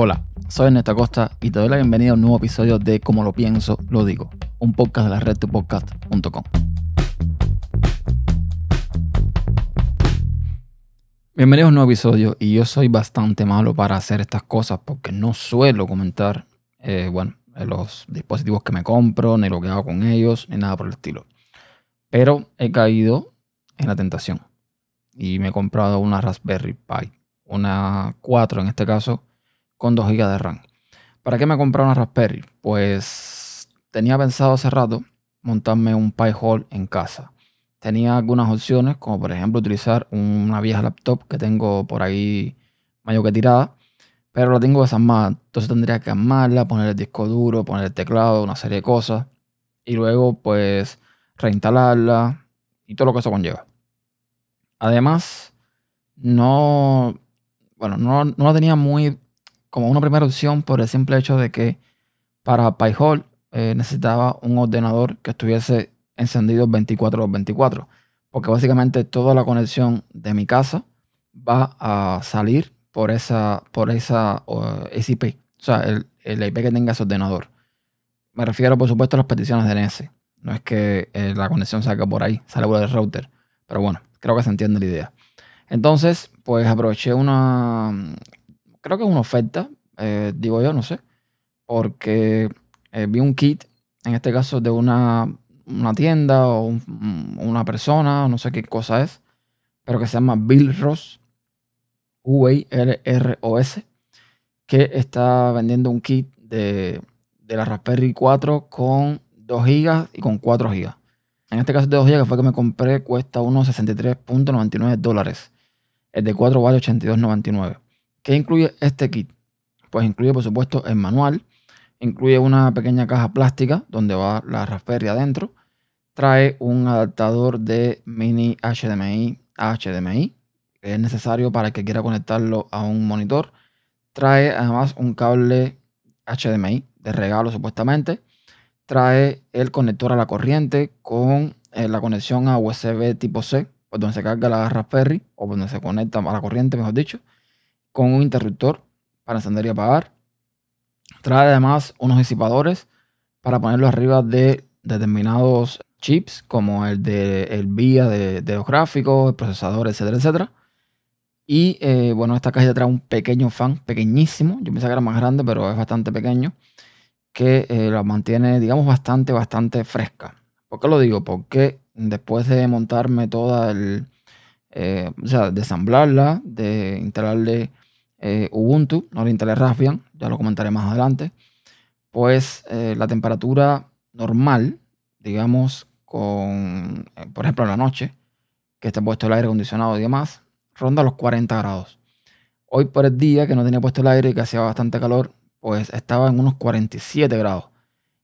Hola, soy Ernesto Acosta y te doy la bienvenida a un nuevo episodio de Como lo pienso, lo digo, un podcast de la red podcast.com. Bienvenidos a un nuevo episodio y yo soy bastante malo para hacer estas cosas porque no suelo comentar, eh, bueno, los dispositivos que me compro, ni lo que hago con ellos, ni nada por el estilo. Pero he caído en la tentación y me he comprado una Raspberry Pi, una 4 en este caso, con 2 GB de RAM. ¿Para qué me he comprado una Raspberry? Pues tenía pensado hace rato montarme un Pi Hole en casa. Tenía algunas opciones, como por ejemplo utilizar una vieja laptop que tengo por ahí medio que tirada, pero la tengo desarmada. Entonces tendría que armarla, poner el disco duro, poner el teclado, una serie de cosas. Y luego pues reinstalarla y todo lo que eso conlleva. Además, no, bueno, no, no la tenía muy como una primera opción por el simple hecho de que para PyHole eh, necesitaba un ordenador que estuviese encendido 24-24. Porque básicamente toda la conexión de mi casa va a salir por esa, por esa IP. O sea, el, el, IP que tenga ese ordenador. Me refiero, por supuesto, a las peticiones de NS. No es que eh, la conexión salga por ahí, sale por el router. Pero bueno, creo que se entiende la idea. Entonces, pues aproveché una, creo que es una oferta, eh, digo yo, no sé, porque eh, vi un kit, en este caso de una, una tienda o una persona, no sé qué cosa es, pero que se llama Bill Ross, U-A-L-R-O-S, que está vendiendo un kit de, de la Raspberry 4 con 2 GB y con 4 GB. En este caso de 2 GB, que fue que me compré, cuesta unos 63.99 dólares. El de 4 vale 82.99. ¿Qué incluye este kit? Pues incluye, por supuesto, el manual. Incluye una pequeña caja plástica donde va la Raspberry adentro. Trae un adaptador de mini HDMI a HDMI, que es necesario para el que quiera conectarlo a un monitor. Trae además un cable HDMI de regalo supuestamente trae el conector a la corriente con eh, la conexión a USB tipo C, pues donde se carga la Raspberry, o donde se conecta a la corriente, mejor dicho, con un interruptor para encender y apagar. Trae además unos disipadores para ponerlo arriba de determinados chips, como el de el vía de, de los gráficos, el procesador, etcétera, etcétera. Y eh, bueno, esta caja trae un pequeño fan, pequeñísimo. Yo pensaba que era más grande, pero es bastante pequeño que eh, la mantiene, digamos, bastante, bastante fresca. ¿Por qué lo digo? Porque después de montarme toda el, eh, o sea, de ensamblarla, de instalarle eh, Ubuntu, instalé Raspbian, ya lo comentaré más adelante, pues la temperatura normal, digamos, con, por ejemplo, en la noche, que esté puesto el aire acondicionado y demás, ronda los 40 grados. Hoy por el día que no tenía puesto el aire y que hacía bastante calor, pues estaba en unos 47 grados.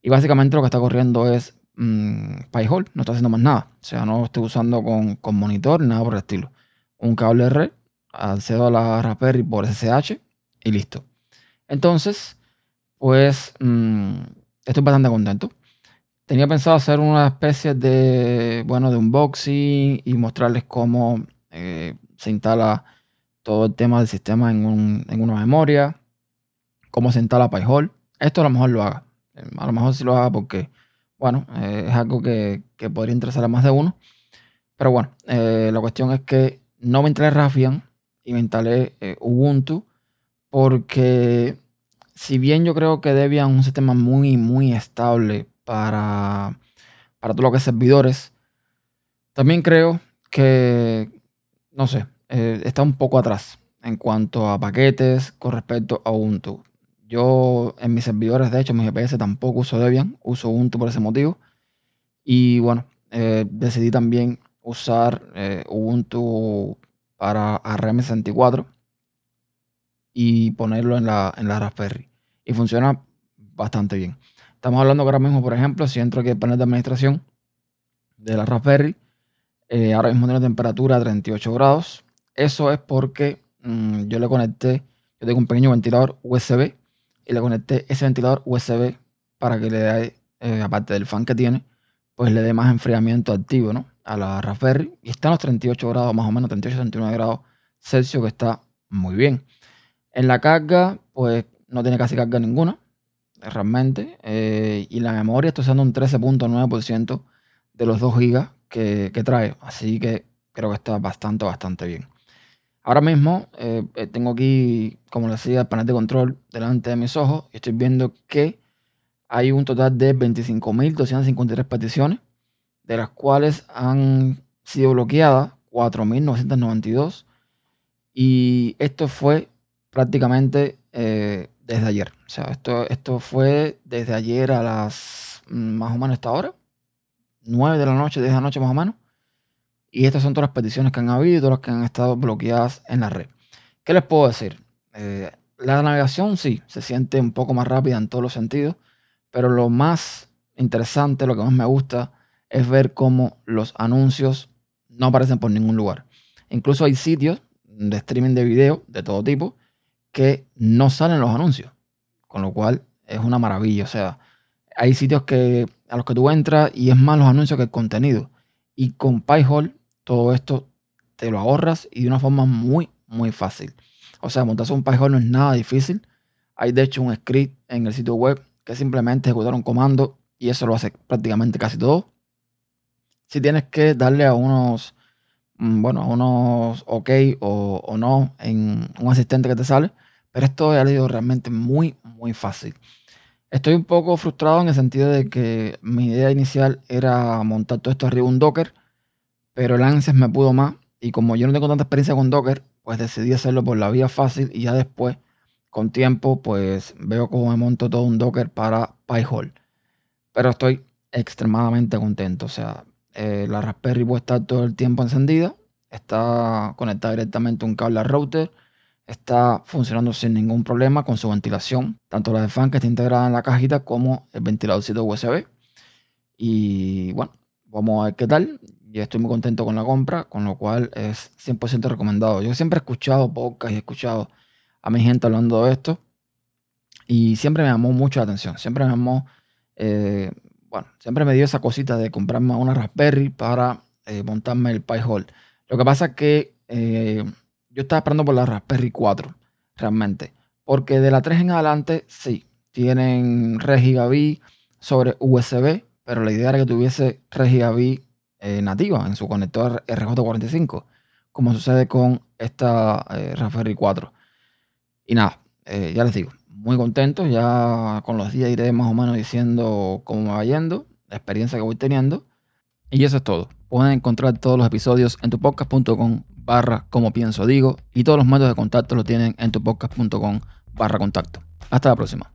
Y básicamente lo que está corriendo es mmm, PyHole, no está haciendo más nada. O sea, no estoy usando con, con monitor ni nada por el estilo. Un cable R, accedo a la Raspberry por SSH y listo. Entonces, pues mmm, estoy bastante contento. Tenía pensado hacer una especie de, bueno, de unboxing y mostrarles cómo eh, se instala todo el tema del sistema en, un, en una memoria cómo se instala PyHole. Esto a lo mejor lo haga. A lo mejor sí lo haga porque, bueno, eh, es algo que, podría interesar a más de uno. Pero bueno, eh, la cuestión es que no me instalé Raspbian instalé eh, Ubuntu porque si bien yo creo que Debian es un sistema muy, muy estable para, para todo lo que es servidores, también creo que, no sé, está un poco atrás en cuanto a paquetes con respecto a Ubuntu. Yo en mis servidores, de hecho, en mi GPS tampoco uso Debian, uso Ubuntu por ese motivo. Y bueno, eh, decidí también usar eh, Ubuntu para ARM64 y ponerlo en la, en la Raspberry. Y funciona bastante bien. Estamos hablando ahora mismo, por ejemplo, si entro aquí al panel de administración de la Raspberry, eh, ahora mismo tiene temperatura a 38 grados. Eso es porque mm, yo le conecté, yo tengo un pequeño ventilador USB y le conecté ese ventilador USB para que le dé, eh, aparte del fan que tiene, pues le dé más enfriamiento activo ¿no? A la Raspberry. Y está en los 38 grados, más o menos 38, 39 grados Celsius, que está muy bien. En la carga, pues no tiene casi carga ninguna, realmente. Eh, y la memoria está usando un 13.9% de los 2 GB que, trae. Así que creo que está bastante, bastante bien. Ahora mismo eh, eh, tengo aquí, como les decía, el panel de control delante de mis ojos y estoy viendo que hay un total de 25.253 peticiones, de las cuales han sido bloqueadas 4.992. Y esto fue prácticamente eh, desde ayer. O sea, esto, esto fue desde ayer a las mm, más o menos esta hora, 9 de la noche, 10 de la noche más o menos. Y estas son todas las peticiones que han habido y todas las que han estado bloqueadas en la red. ¿Qué les puedo decir? Eh, la navegación sí, se siente un poco más rápida en todos los sentidos, pero lo más interesante, lo que más me gusta, es ver cómo los anuncios no aparecen por ningún lugar. Incluso hay sitios de streaming de video de todo tipo que no salen los anuncios, con lo cual es una maravilla. O sea, hay sitios que, a los que tú entras y es más los anuncios que el contenido. Y con PyHole todo esto te lo ahorras y de una forma muy, muy fácil. O sea, montarse un PyHole no es nada difícil. Hay de hecho un script en el sitio web que simplemente ejecutar un comando y eso lo hace prácticamente casi todo. Si tienes que darle a unos Mm, bueno, unos ok o, no en un asistente que te sale, pero esto ha sido realmente muy, muy fácil. Estoy un poco frustrado en el sentido de que mi idea inicial era montar todo esto arriba un Docker, pero el ANSYS me pudo más y como yo no tengo tanta experiencia con Docker, pues decidí hacerlo por la vía fácil y ya después, con tiempo, pues veo cómo me monto todo un Docker para PyHole. Pero estoy extremadamente contento, o sea, eh, la Raspberry puede estar todo el tiempo encendida. Está conectada directamente a un cable a router. Está funcionando sin ningún problema con su ventilación. Tanto la de fan que está integrada en la cajita como el ventiladorcito USB. Y bueno, vamos a ver qué tal. Y estoy muy contento con la compra, con lo cual es 100% recomendado. Yo siempre he escuchado podcast y he escuchado a mi gente hablando de esto. Y siempre me llamó mucho la atención. Siempre me llamó eh, bueno, siempre me dio esa cosita de comprarme una Raspberry para eh, montarme el Pi Hole. Lo que pasa es que eh, yo estaba esperando por la Raspberry 4, realmente. Porque de la 3 en adelante, sí, tienen red gigabit sobre USB, pero la idea era que tuviese red gigabit eh, nativa en su conector RJ45, como sucede con esta Raspberry 4. Y nada, ya les digo, muy contento. Ya con los días iré más o menos diciendo cómo me va yendo, la experiencia que voy teniendo. Y eso es todo. Pueden encontrar todos los episodios en tupodcast.com barra como pienso digo y todos los métodos de contacto lo tienen en tupodcast.com barra contacto. Hasta la próxima.